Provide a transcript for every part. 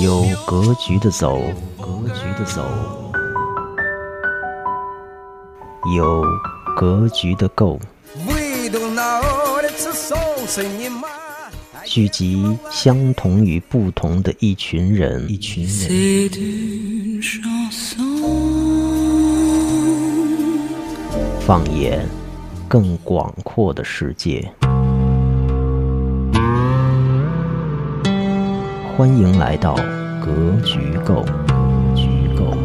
有格局的走，格局的走，有格局的够。聚集相同与不同的一群人，一群人。放眼更广阔的世界。欢迎来到格局构。局构。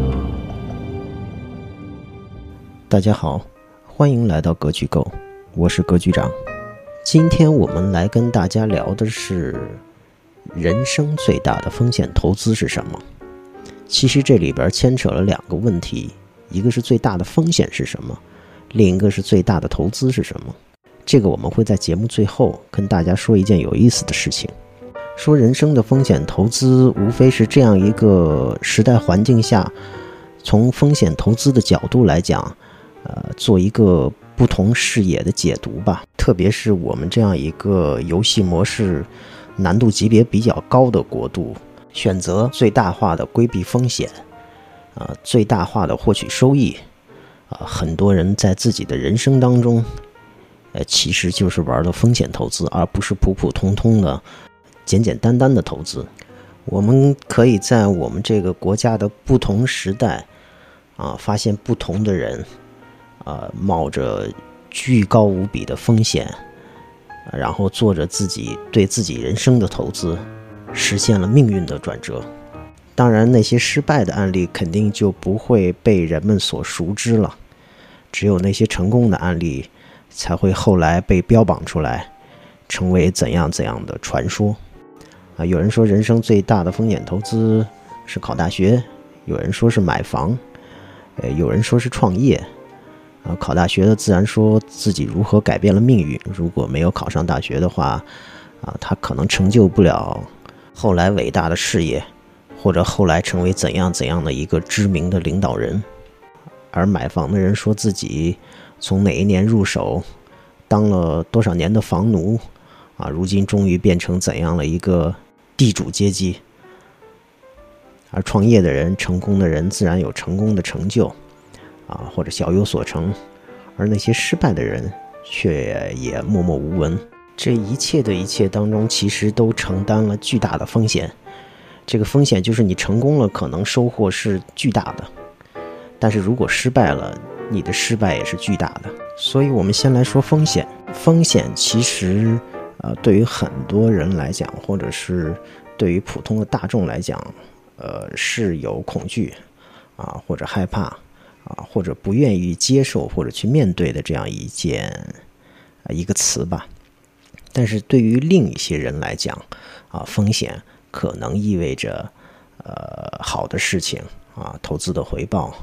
大家好，欢迎来到格局构，我是格局长。今天我们来跟大家聊的是人生最大的风险投资是什么？其实这里边牵扯了两个问题，一个是最大的风险是什么，另一个是最大的投资是什么。这个我们会在节目最后跟大家说一件有意思的事情。说人生的风险投资，无非是这样一个时代环境下，从风险投资的角度来讲，呃，做一个不同视野的解读吧。特别是我们这样一个游戏模式难度级别比较高的国度，选择最大化的规避风险，啊，最大化的获取收益，啊，很多人在自己的人生当中，呃，其实就是玩的风险投资，而不是普普通通的。简简单单的投资，我们可以在我们这个国家的不同时代，啊，发现不同的人，啊，冒着巨高无比的风险，然后做着自己对自己人生的投资，实现了命运的转折。当然，那些失败的案例肯定就不会被人们所熟知了，只有那些成功的案例才会后来被标榜出来，成为怎样怎样的传说。有人说人生最大的风险投资是考大学，有人说是买房，呃，有人说是创业。啊，考大学的自然说自己如何改变了命运。如果没有考上大学的话，啊，他可能成就不了后来伟大的事业，或者后来成为怎样怎样的一个知名的领导人。而买房的人说自己从哪一年入手，当了多少年的房奴。啊，如今终于变成怎样了一个地主阶级？而创业的人、成功的人自然有成功的成就，啊，或者小有所成；而那些失败的人却也默默无闻。这一切的一切当中，其实都承担了巨大的风险。这个风险就是你成功了，可能收获是巨大的；但是如果失败了，你的失败也是巨大的。所以，我们先来说风险。风险其实。呃，对于很多人来讲，或者是对于普通的大众来讲，呃，是有恐惧啊，或者害怕啊，或者不愿意接受或者去面对的这样一件啊一个词吧。但是对于另一些人来讲，啊，风险可能意味着呃好的事情啊，投资的回报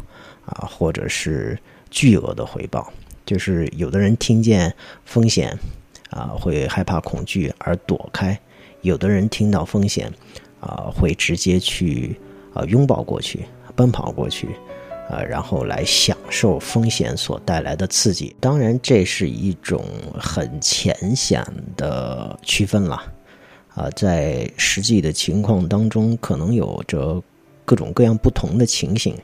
啊，或者是巨额的回报。就是有的人听见风险。啊，会害怕、恐惧而躲开；有的人听到风险，啊，会直接去啊拥抱过去、奔跑过去，啊，然后来享受风险所带来的刺激。当然，这是一种很浅显的区分了。啊，在实际的情况当中，可能有着各种各样不同的情形。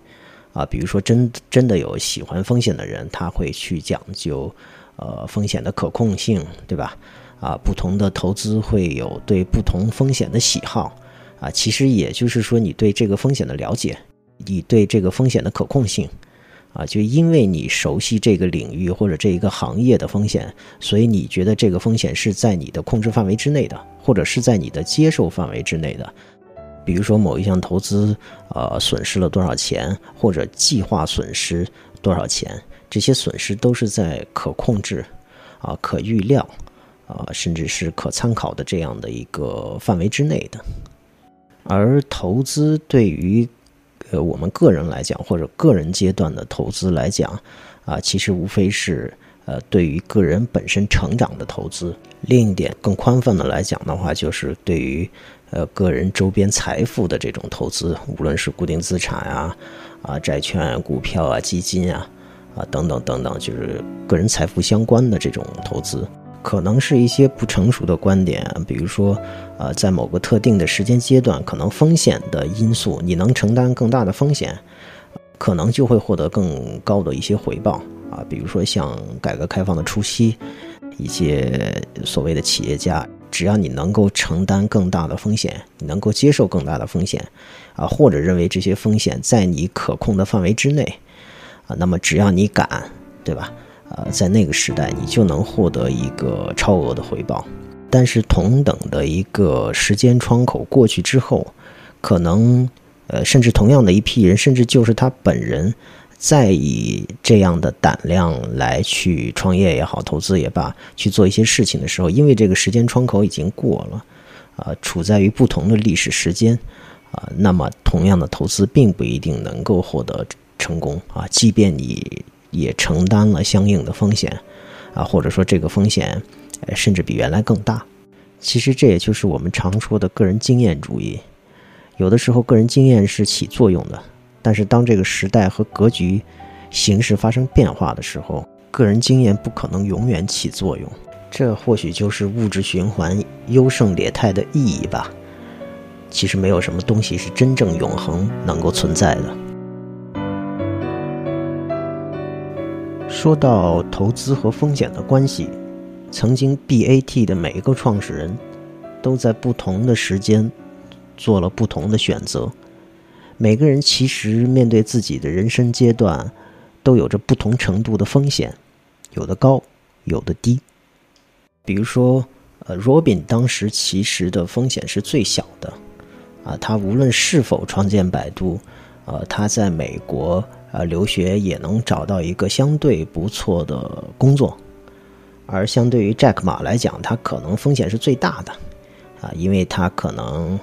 啊，比如说，真真的有喜欢风险的人，他会去讲究。呃，风险的可控性，对吧？啊，不同的投资会有对不同风险的喜好，啊，其实也就是说，你对这个风险的了解，你对这个风险的可控性，啊，就因为你熟悉这个领域或者这一个行业的风险，所以你觉得这个风险是在你的控制范围之内的，或者是在你的接受范围之内的。比如说某一项投资，呃，损失了多少钱，或者计划损失多少钱。这些损失都是在可控制、啊可预料、啊甚至是可参考的这样的一个范围之内的。而投资对于呃我们个人来讲，或者个人阶段的投资来讲，啊其实无非是呃对于个人本身成长的投资。另一点更宽泛的来讲的话，就是对于呃个人周边财富的这种投资，无论是固定资产啊、啊债券、股票啊、基金啊。啊，等等等等，就是个人财富相关的这种投资。可能是一些不成熟的观点，比如说，呃，在某个特定的时间阶段，可能风险的因素，你能承担更大的风险，可能就会获得更高的一些回报啊。比如说像改革开放的初期，一些所谓的企业家，只要你能够承担更大的风险，你能够接受更大的风险，啊，或者认为这些风险在你可控的范围之内，啊，那么只要你敢，对吧？呃，在那个时代，你就能获得一个超额的回报。但是，同等的一个时间窗口过去之后，可能，呃，甚至同样的一批人，甚至就是他本人，再以这样的胆量来去创业也好，投资也罢，去做一些事情的时候，因为这个时间窗口已经过了，啊，处在于不同的历史时间，啊，那么同样的投资并不一定能够获得成功啊，即便你。也承担了相应的风险，啊，或者说这个风险，呃，甚至比原来更大。其实这也就是我们常说的个人经验主义。有的时候个人经验是起作用的，但是当这个时代和格局、形势发生变化的时候，个人经验不可能永远起作用。这或许就是物质循环优胜劣汰的意义吧。其实没有什么东西是真正永恒能够存在的。说到投资和风险的关系，曾经 BAT 的每一个创始人，都在不同的时间做了不同的选择。每个人其实面对自己的人生阶段，都有着不同程度的风险，有的高，有的低。比如说，呃，Robin 当时其实的风险是最小的，啊，他无论是否创建百度，呃，他在美国。呃，留学也能找到一个相对不错的工作，而相对于 Jack 马来讲，他可能风险是最大的，啊，因为他可能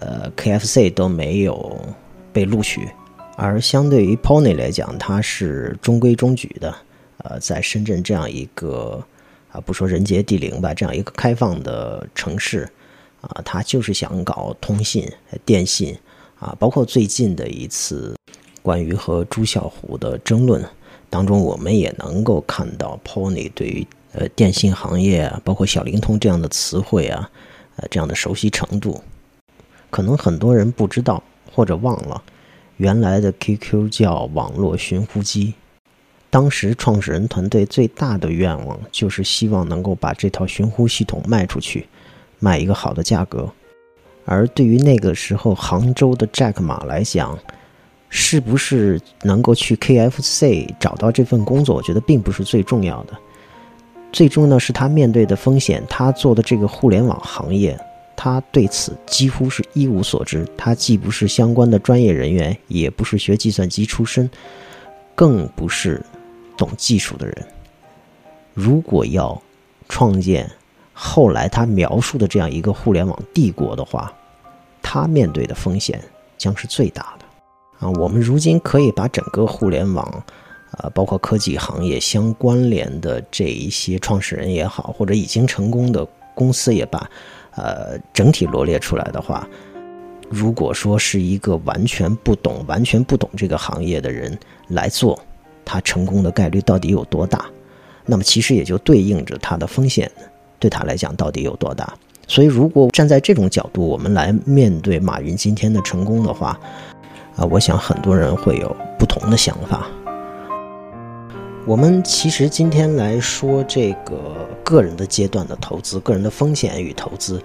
呃 KFC 都没有被录取，而相对于 Pony 来讲，他是中规中矩的，呃，在深圳这样一个啊，不说人杰地灵吧，这样一个开放的城市，啊，他就是想搞通信、电信，啊，包括最近的一次。关于和朱啸虎的争论当中，我们也能够看到 Pony 对于呃电信行业啊，包括小灵通这样的词汇啊，呃这样的熟悉程度，可能很多人不知道或者忘了，原来的 QQ 叫网络寻呼机，当时创始人团队最大的愿望就是希望能够把这套寻呼系统卖出去，卖一个好的价格，而对于那个时候杭州的 Jack 马来讲。是不是能够去 KFC 找到这份工作？我觉得并不是最重要的，最重要的是他面对的风险。他做的这个互联网行业，他对此几乎是一无所知。他既不是相关的专业人员，也不是学计算机出身，更不是懂技术的人。如果要创建后来他描述的这样一个互联网帝国的话，他面对的风险将是最大的。啊，我们如今可以把整个互联网，啊，包括科技行业相关联的这一些创始人也好，或者已经成功的公司也罢，呃，整体罗列出来的话，如果说是一个完全不懂、完全不懂这个行业的人来做，他成功的概率到底有多大？那么其实也就对应着他的风险，对他来讲到底有多大？所以，如果站在这种角度，我们来面对马云今天的成功的话，啊，我想很多人会有不同的想法。我们其实今天来说这个个人的阶段的投资，个人的风险与投资，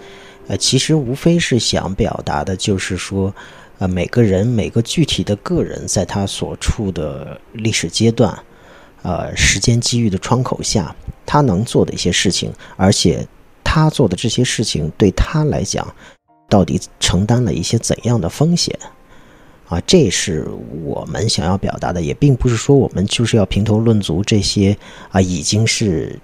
呃，其实无非是想表达的就是说，呃，每个人每个具体的个人在他所处的历史阶段，呃，时间机遇的窗口下，他能做的一些事情，而且他做的这些事情对他来讲，到底承担了一些怎样的风险？啊，这是我们想要表达的，也并不是说我们就是要评头论足这些啊，已经是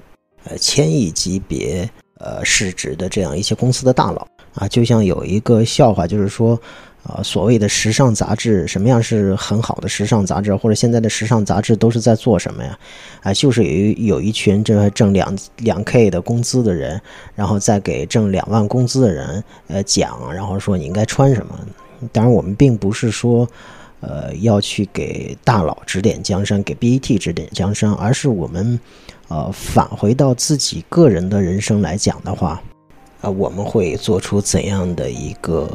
呃千亿级别呃市值的这样一些公司的大佬啊。就像有一个笑话，就是说，啊，所谓的时尚杂志，什么样是很好的时尚杂志，或者现在的时尚杂志都是在做什么呀？啊，就是有有一群这挣两两 K 的工资的人，然后再给挣两万工资的人呃讲，然后说你应该穿什么。当然，我们并不是说，呃，要去给大佬指点江山，给 BAT 指点江山，而是我们呃，返回到自己个人的人生来讲的话，啊，我们会做出怎样的一个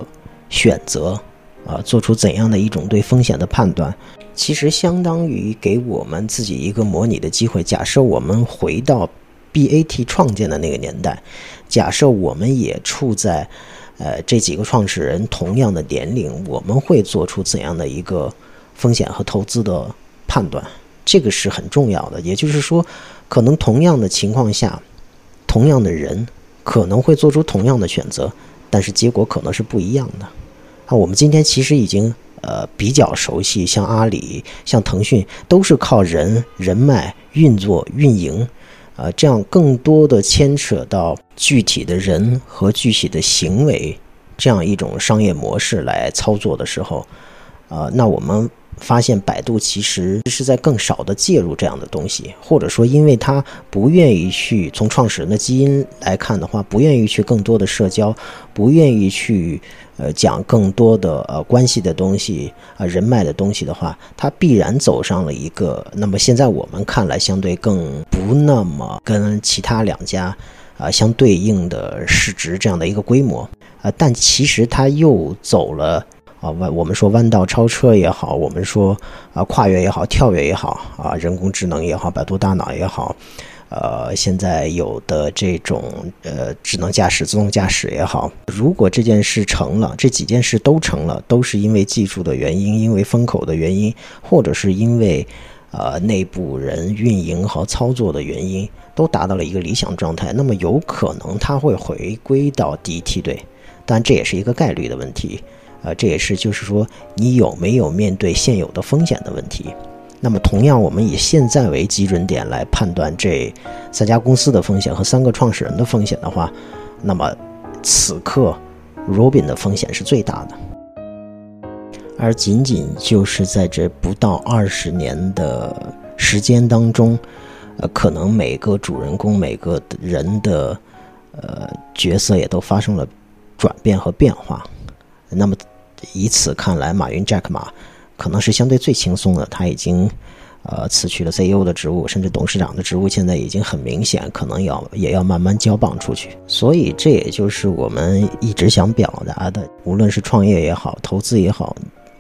选择？啊，做出怎样的一种对风险的判断？其实相当于给我们自己一个模拟的机会。假设我们回到 BAT 创建的那个年代，假设我们也处在呃这几个创始人同样的年龄，我们会做出怎样的一个风险和投资的判断？这个是很重要的。也就是说，可能同样的情况下，同样的人可能会做出同样的选择，但是结果可能是不一样的。那我们今天其实已经呃比较熟悉，像阿里、像腾讯，都是靠人人脉运作运营，啊，这样更多的牵扯到具体的人和具体的行为，这样一种商业模式来操作的时候，啊，那我们发现百度其实是在更少的介入这样的东西，或者说，因为他不愿意去从创始人的基因来看的话，不愿意去更多的社交，不愿意去。呃，讲更多的呃关系的东西啊，人脉的东西的话，它必然走上了一个那么现在我们看来相对更不那么跟其他两家啊相对应的市值这样的一个规模啊，但其实它又走了啊弯，我们说弯道超车也好，我们说啊跨越也好，跳跃也好啊，人工智能也好，百度大脑也好。呃，现在有的这种呃智能驾驶、自动驾驶也好，如果这件事成了，这几件事都成了，都是因为技术的原因，因为风口的原因，或者是因为呃内部人运营和操作的原因，都达到了一个理想状态，那么有可能它会回归到第一梯队，但这也是一个概率的问题，呃，这也是就是说你有没有面对现有的风险的问题。那么，同样，我们以现在为基准点来判断这三家公司的风险和三个创始人的风险的话，那么此刻，Robin 的风险是最大的。而仅仅就是在这不到二十年的时间当中，呃，可能每个主人公、每个人的呃角色也都发生了转变和变化。那么，以此看来，马云 Jack 马。可能是相对最轻松的，他已经，呃，辞去了 CEO 的职务，甚至董事长的职务，现在已经很明显，可能要也要慢慢交棒出去。所以，这也就是我们一直想表达的，无论是创业也好，投资也好，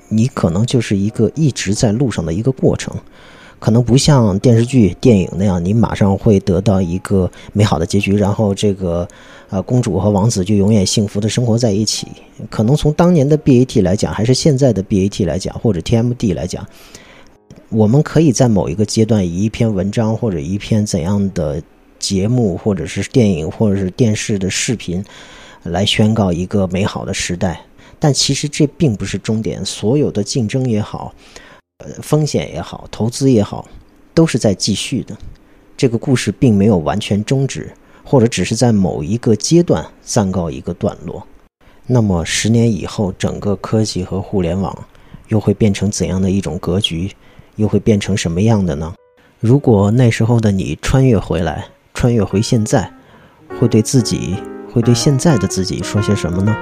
你可能就是一个一直在路上的一个过程。可能不像电视剧、电影那样，你马上会得到一个美好的结局，然后这个，呃，公主和王子就永远幸福的生活在一起。可能从当年的 BAT 来讲，还是现在的 BAT 来讲，或者 TMD 来讲，我们可以在某一个阶段以一篇文章或者一篇怎样的节目，或者是电影，或者是电视的视频，来宣告一个美好的时代。但其实这并不是终点，所有的竞争也好。呃，风险也好，投资也好，都是在继续的。这个故事并没有完全终止，或者只是在某一个阶段暂告一个段落。那么，十年以后，整个科技和互联网又会变成怎样的一种格局？又会变成什么样的呢？如果那时候的你穿越回来，穿越回现在，会对自己，会对现在的自己说些什么呢？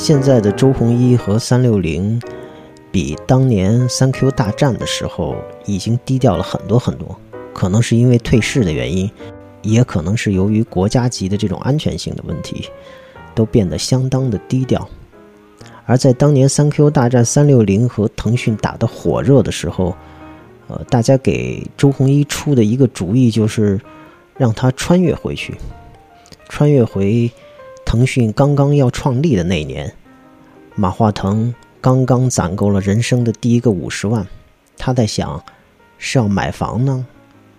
现在的周鸿祎和三六零，比当年三 Q 大战的时候已经低调了很多很多。可能是因为退市的原因，也可能是由于国家级的这种安全性的问题，都变得相当的低调。而在当年三 Q 大战，三六零和腾讯打得火热的时候，呃，大家给周鸿祎出的一个主意就是让他穿越回去，穿越回。腾讯刚刚要创立的那年，马化腾刚刚攒够了人生的第一个五十万，他在想，是要买房呢，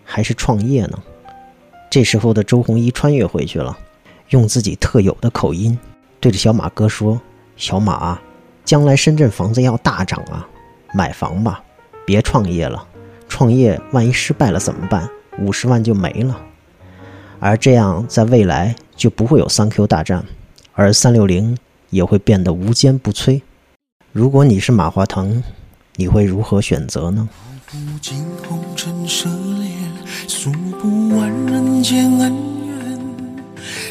还是创业呢？这时候的周鸿祎穿越回去了，用自己特有的口音对着小马哥说：“小马，将来深圳房子要大涨啊，买房吧，别创业了，创业万一失败了怎么办？五十万就没了。”而这样，在未来就不会有三 Q 大战，而三六零也会变得无坚不摧。如果你是马化腾，你会如何选择呢？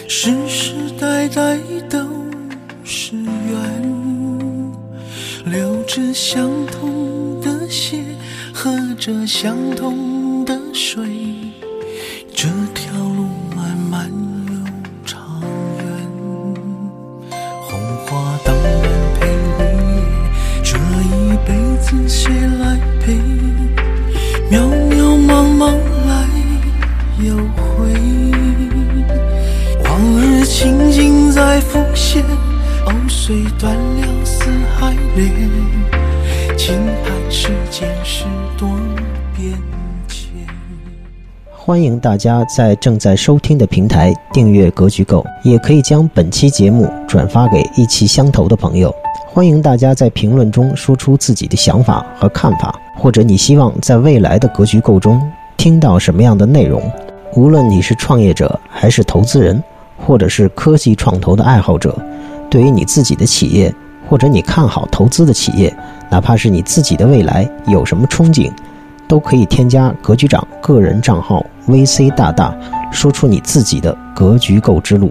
世世代代都是缘，流着相同的血，喝着相同。的水，这条谁来陪？渺渺茫茫来又回，往日情景在浮现，藕虽断了丝还连，轻叹世间事多变迁。欢迎大家在正在收听的平台订阅《格局购》，也可以将本期节目转发给意气相投的朋友。欢迎大家在评论中说出自己的想法和看法，或者你希望在未来的《格局构》中听到什么样的内容。无论你是创业者，还是投资人，或者是科技创投的爱好者，对于你自己的企业，或者你看好投资的企业，哪怕是你自己的未来有什么憧憬，都可以添加格局长个人账号 VC 大大，说出你自己的格局购之路。